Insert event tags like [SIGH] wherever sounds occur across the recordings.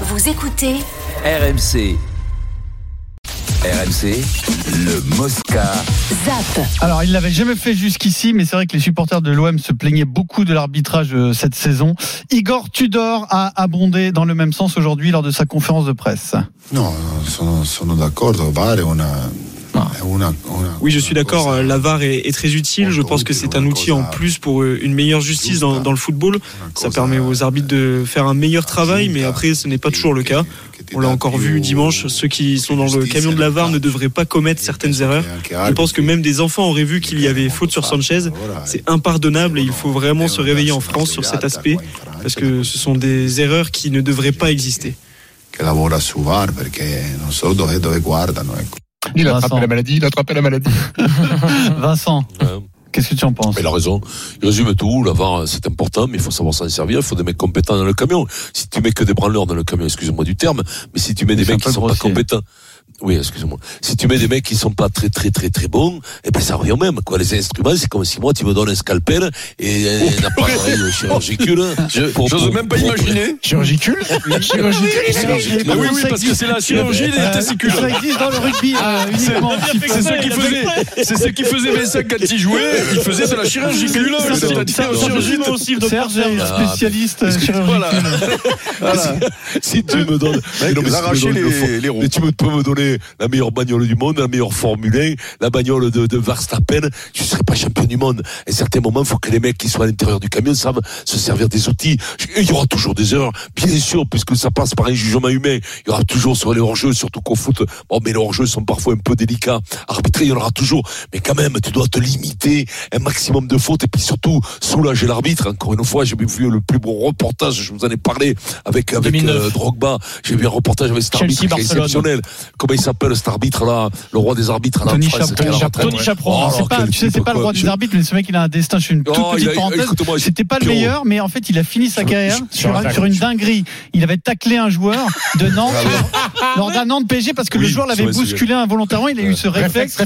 Vous écoutez RMC. RMC, le Mosca. ZAP. Alors, il l'avait jamais fait jusqu'ici, mais c'est vrai que les supporters de l'OM se plaignaient beaucoup de l'arbitrage euh, cette saison. Igor Tudor a abondé dans le même sens aujourd'hui lors de sa conférence de presse. No, sono, sono d'accordo, VAR una, una Oui, je suis d'accord. euh, La VAR est, est très utile. Je pense que c'est un outil en plus pour euh, une meilleure justice dans, dans le football. Ça permet aux arbitres de faire un meilleur travail, mais après, ce n'est pas toujours le cas. On l'a encore vu dimanche. Ceux qui sont dans le camion de la VAR ne devraient pas commettre certaines erreurs. Je pense que même des enfants auraient vu qu'il y avait faute sur Sanchez. C'est impardonnable et il faut vraiment se réveiller en France sur cet aspect parce que ce sont des erreurs qui ne devraient pas exister. che lavora su VAR perché non so dove, dove guardano. Ecco. Il a Vincent. attrapé la maladie, il a attrapé la maladie. [LAUGHS] Vincent, qu'est-ce que tu en penses? Mais il a raison. Il résume tout. La VAR, c'est important, mais il faut savoir s'en servir. Il faut des mecs compétents dans le camion. Si tu mets que des branleurs dans le camion, excusez-moi du terme, mais si tu mets des mecs qui sont grossier. pas compétents. Oui, excusez-moi. Si tu mets des mecs qui sont pas très très très très bons, eh ben ça revient au même. Quoi, les instruments, c'est comme si moi tu me donnes un scalpel et un appareil chirurgical. [LAUGHS] J'ose pour- même pas pour- imaginer. [LAUGHS] [LAUGHS] Chirurgicule Chirurgicule Mais oui, oui, parce que c'est la chirurgie des Euh, testicules. Ça existe dans le rugby euh, uniquement. C'est ce qui faisait, c'est ce qui faisait Vincent quand il jouait. Il faisait de la chirurgicule. C'est-à-dire chirurgie de- Serge est spécialiste euh, chirurgicale. Voilà. si tu me donnes, l'arracher les- roues. mais tu peux me donner la meilleure bagnole du monde, la meilleure Formule 1, la bagnole de, de Verstappen, je ne serai pas champion du monde. À un certain moment, il faut que les mecs qui sont à l'intérieur du camion savent se servir des outils. Il y aura toujours des erreurs, bien sûr, puisque ça passe par un jugement humain. Il y aura toujours sur les hors-jeux, surtout qu'au foot, bon, mais les hors-jeux sont parfois un peu délicats. Arbitrer, il y en aura toujours. Mais quand même, tu dois te limiter un maximum de fautes et puis surtout soulager l'arbitre. Encore une fois, j'ai vu le plus beau reportage, je vous en ai parlé avec, avec 2009. euh, Drogba. J'ai vu un reportage avec cet arbitre exceptionnel. Comment il s'appelle cet arbitre là, le roi des arbitres à la Tony France, Chaperon. Tony Chaperon. Oh, C'est pas, quel tu sais, c'est type, pas le roi des arbitres, mais ce mec, il a un destin. Je suis une toute Oh, petite a- parenthèse. C'était pas le meilleur, mais en fait, il a fini sa carrière sur, je- un- sur une dinguerie. Il avait taclé un joueur de Nantes [LAUGHS] lors d'un Nantes PSG parce que le joueur l'avait bousculé involontairement. Il a eu ce Réflexe,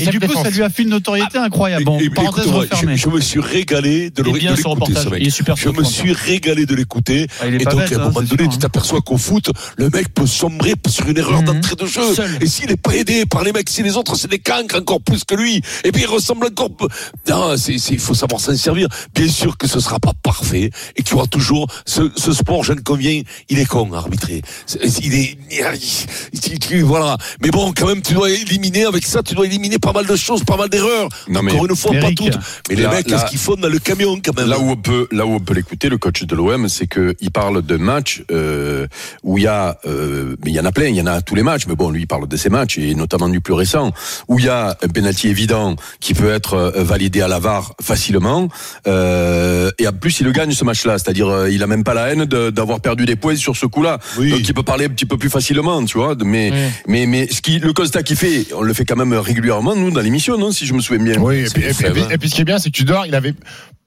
Et du coup, ça lui a fait une notoriété incroyable. Bon, parenthèse écoute-moi, refermée. je, je me suis régalé de de l'écouter, ce mec. Je me suis régalé de l'écouter. Ah, Et donc, à un hein, moment donné, tu hein. t'aperçois qu'au foot, le mec peut sombrer sur une erreur Mhm. d'entrée de jeu. Seul. Et s'il n'est pas aidé par les mecs, si les autres, c'est des cancres encore plus que lui, et puis il ressemble encore. Non, c'est, il faut savoir s'en servir. Bien sûr que ce sera pas parfait et qu'il y aura toujours ce, ce sport, je ne conviens, il est con, arbitrer. C'est- Il est, il- il- il- voilà. Mais bon, quand même, tu dois éliminer, avec ça, tu dois éliminer pas mal de choses, pas mal d'erreurs. Non, mais Encore une fois, Eric, pas toutes. Mais les mecs, qu'est-ce qu'ils font dans le camion, quand même? Là où on peut, là où on peut l'écouter, le coach de l'OM, c'est que il parle de matchs euh, où il y a, euh, mais il y en a plein, il y en a à tous les matchs, mais bon, lui il parle de ces matchs et notamment du plus récent où il y a un penalty évident qui peut être euh, validé à la VAR facilement euh, et en plus il le gagne ce match-là, c'est-à-dire euh, il a même pas la haine de- d'avoir perdu des points sur ce coup-là, Oui. donc il peut parler un petit peu plus facilement, tu vois. Mais Oui. mais mais ce qui, le constat qu'il fait, on le fait quand même régulièrement nous dans l'émission, non, si je me souviens bien. Oui, et puis, et puis- fèves, et puis- et puis ce qui est bien, c'est que Tudor, il avait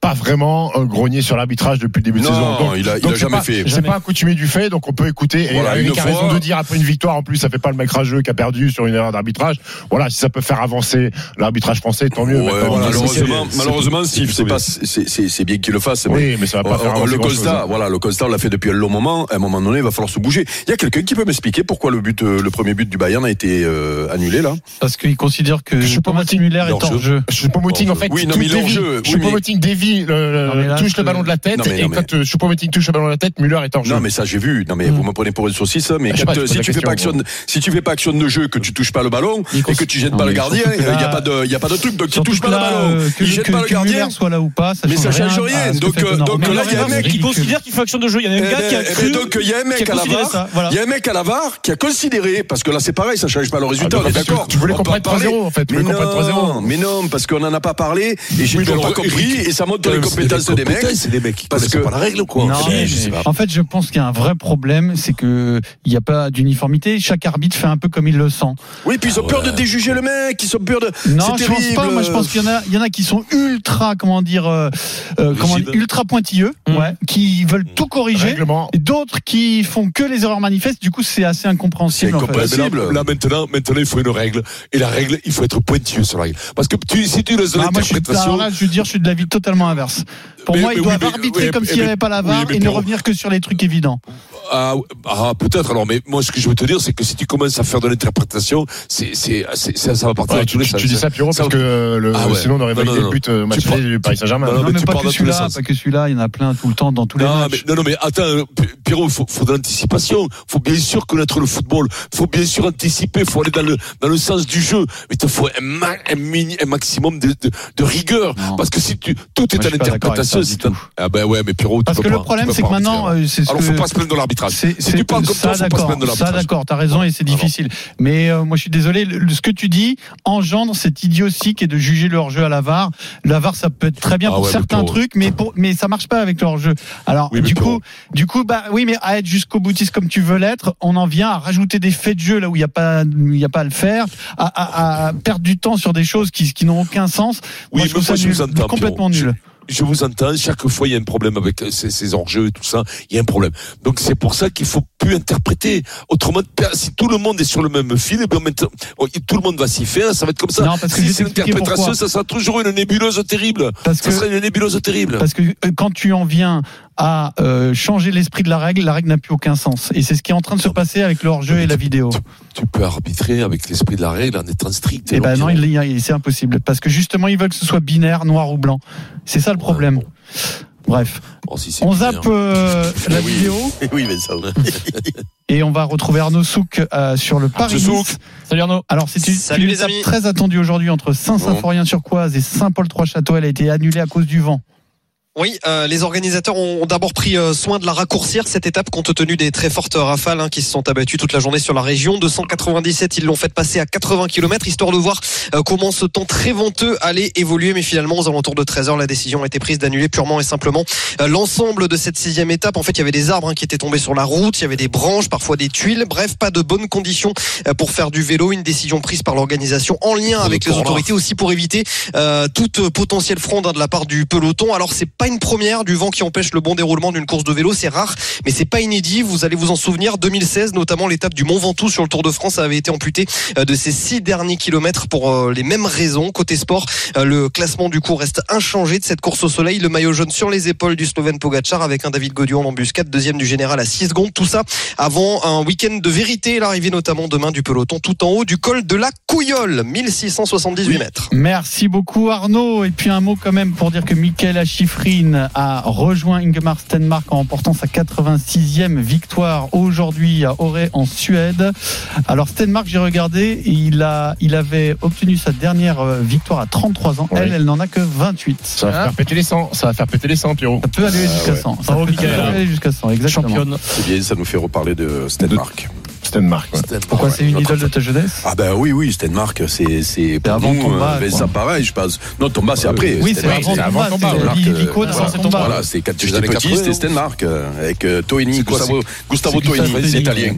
pas vraiment grogné sur l'arbitrage depuis le début de Non, saison. Donc, il a- il donc a c'est jamais pas- fait. C'est pas accoutumé du fait, donc on peut écouter. Et Voilà, Eric une a fois- raison de dire après une victoire, en plus, ça fait pas le mec rageux qui a perdu sur une erreur d'arbitrage. Voilà, si ça peut faire avancer l'arbitrage français, tant mieux. Ouais, malheureusement, c'est- malheureusement, Steve, c'est pas, c'est, bien qu'il le fasse. mais Oui, mais ça va pas faire avancer le constat, hein. voilà, le constat, on l'a fait depuis un long moment. À un moment donné, il va falloir se bouger. Il y a quelqu'un qui peut m'expliquer pourquoi le but, euh, le premier but du Bayern a été euh, annulé là? Parce qu'il considère que Je suis pas Thomas motivé. Müller est Hors jeu. Choupo-Moting, en fait, Oui, non, mais il dévie. Choupo-Moting mais là, touche le ballon de la tête, Non, mais- et non, mais- quand euh, Choupo-Moting touche le ballon de la tête, Müller est hors jeu. Non, mais ça j'ai vu. Non, mais Mm. vous me prenez pour une saucisse. Mais quand, pas, euh, pose si tu fais pas action, de- si tu fais pas action de jeu, que tu touches pas le ballon et que tu jettes pas le mais gardien, il que y a pas de, il y a pas de truc. Donc tu touches pas le ballon, euh, que, il jette pas le gardien. Soit là ou pas, ça Mais ça change rien Donc, euh, donc Mais là, il y a un mec ridicule. considère qu'il fait action de jeu. Il y en a un gars qui a cru. donc il y a un mec qui à la VAR, il y a un mec à la VAR qui a considéré parce que là c'est pareil, ça change pas le résultat, Ah, on est donc, d'accord. tu voulais On qu'on en prenne 3-0, parler. en fait, Mais voulais qu'on prenne 3-0. non, mais parce qu'on en a pas parlé et j'ai mais pas compris et ça les compétences c'est des mecs. C'est des mecs qui Parce que- pas la règle, quoi. Non, Je mais- sais pas. en fait, je pense qu'il y a un vrai problème, c'est que il n'y a pas d'uniformité. Chaque arbitre fait un peu comme il le sent. Oui, puis ils ont Ah peur ouais. de déjuger le mec, ils ont peur de. Non, c'est je pense terrible. pas. Moi, je pense qu'il y en a, il y en a qui sont ultra, comment dire, euh, euh, comment ultra pointilleux, Mm. ouais, qui veulent tout corriger. Règlement. Et d'autres qui font que les erreurs manifestes. Du coup, c'est assez incompréhensible. C'est en fait. incompréhensible. Là, là, maintenant, maintenant, il faut une règle. Et la règle, il faut être pointilleux sur la règle. Parce que tu, si tu laisses de Ah, moi, je suis, alors l'interprétation, là, je veux dire, je suis de l'avis totalement inverse. Pour Mais- moi, mais ils oui, doivent mais- arbitrer oui, comme s'il n'y avait pas la VAR oui, et ne revenir que sur les trucs évidents. Ah, ah, peut-être alors, mais moi ce que je veux te dire, c'est que si tu commences à faire de l'interprétation, c'est, c'est, c'est, ça, ça va partir Ouais, tous les tu- sens. tu dis ça, Pierrot, parce que le, Ah ouais. sinon on aurait Non, validé non, non. le but euh, match Tu du Paris Saint-Germain. Non, Non, mais mais tu pas que celui-là, pas que celui-là, il y en a plein tout le temps dans tous les Non matchs. mais, non, non, mais attends, Pierrot, il faut, faut de l'anticipation. faut bien sûr connaître le football. faut bien sûr anticiper. faut aller dans le, dans le sens du jeu. Mais il faut un, ma- un, mini- un maximum de, de, de rigueur. Non. Parce que si tu, tout est à l'interprétation. Ça. Ah ben ouais, mais Pierrot, tu Parce que le problème, c'est que maintenant, euh, Alors faut pas se plaindre de l'arbitrage. C'est, Si tu parles comme ça, ça, faut pas se plaindre de Ça, l'arbitrage. d'accord, t'as raison et c'est difficile. Mais euh, moi, je suis désolé, le- ce que tu dis engendre cette idiotie qui est de juger le hors-jeu à la VAR. La VAR, ça peut être très bien Ah pour certains trucs, mais pour, mais ça marche pas avec le hors-jeu. Alors, du coup, du coup, bah oui, mais à être jusqu'au boutiste comme tu veux l'être, on en vient à rajouter des faits de jeu là où il y a pas, il y a pas à le faire, à, à- à perdre du temps sur des choses qui, qui n'ont aucun sens. Oui, moi, je trouve ça nul, complètement nul. Je vous entends, chaque fois il y a un problème avec ces, ces enjeux et tout ça, il y a un problème. Donc c'est pour ça qu'il faut plus interpréter. Autrement, si tout le monde est sur le même fil, eh bien, tout le monde va s'y faire, ça va être comme ça. Non, parce que je vais si c'est l'interprétation, ça sera toujours une nébuleuse terrible. Parce Ça que- sera une nébuleuse terrible. Parce que euh, quand tu en viens à euh, changer l'esprit de la règle, la règle n'a plus aucun sens. Et c'est ce qui est en train de se passer avec le hors-jeu et la vidéo. Tu peux arbitrer avec l'esprit de la règle en étant strict. Eh ben non, Pierrot. il y a- c'est impossible. Parce que justement, ils veulent que ce soit binaire, noir ou blanc. C'est ça le problème. bon. Bref, Bon, si c'est on zappe euh, la [LAUGHS] Oui. vidéo [LAUGHS] Oui, mais [LAUGHS] ça. et on va retrouver Arnaud Souk euh, sur le Paris. Nice. Souk. Salut Arnaud. Alors c'est une, Salut une les étape amis. très attendue aujourd'hui entre Saint-Symphorien-sur-Coise et Saint-Paul-Trois-Châteaux. Elle a été annulée à cause du vent. Oui, euh, les organisateurs ont d'abord pris euh, soin de la raccourcir cette étape compte tenu des très fortes rafales hein, qui se sont abattues toute la journée sur la région. 297, ils l'ont fait passer à 80 km histoire de voir euh, comment ce temps très venteux allait évoluer. Mais finalement, aux alentours de 13 heures, la décision a été prise d'annuler purement et simplement euh, l'ensemble de cette sixième étape. En fait, il y avait des arbres hein, qui étaient tombés sur la route, il y avait des branches, parfois des tuiles. Bref, pas de bonnes conditions pour faire du vélo. Une décision prise par l'organisation en lien avec le les autorités aussi pour éviter toute potentielle fronde hein, de la part du peloton. Alors c'est pas une première du vent qui empêche le bon déroulement d'une course de vélo, c'est rare, mais c'est pas inédit. Vous allez vous en souvenir, 2016 notamment l'étape du Mont Ventoux sur le Tour de France avait été amputée euh, de ses six derniers kilomètres pour euh, les mêmes raisons. Côté sport, euh, le classement du coup reste inchangé de cette course au soleil. Le maillot jaune sur les épaules du Slovène Pogacar avec un David Godion en embuscade, deuxième du général à 6 secondes. Tout ça avant un week-end de vérité, l'arrivée notamment demain du peloton tout en haut du col de la Couillole, 1678 mètres. Merci beaucoup Arnaud. Et puis un mot quand même pour dire que Michael A rejoint Ingemar Stenmark en remportant sa 86e victoire aujourd'hui à Åre en Suède. Alors Stenmark, j'ai regardé, il a, il avait obtenu sa dernière euh, victoire à 33 ans. Oui. Elle, elle n'en a que 28. Ça va faire péter les 100, ça va faire péter les 100, Pierrot. Ça peut aller jusqu'à ouais. 100. Ça peut aller jusqu'à 100, exactement. Championne. C'est bien, ça nous fait reparler de Stenmark. Stenmark. ouais. Pourquoi c'est une idole de ta jeunesse? Ah ben oui, oui, Stenmark, c'est c'est pour avant nous, Tomba, euh, quoi. ça pareil, je pense. Non, Tomba, c'est après. Oui, c'est avant c'est avant Tomba, Tomba, c'est euh, dans voilà, c'est quand j'étais petit, 80, c'était Stenmark, euh, avec euh, Toini, Gustavo, Gustavo c'est Gustavo Toini, c'est Toini, italien.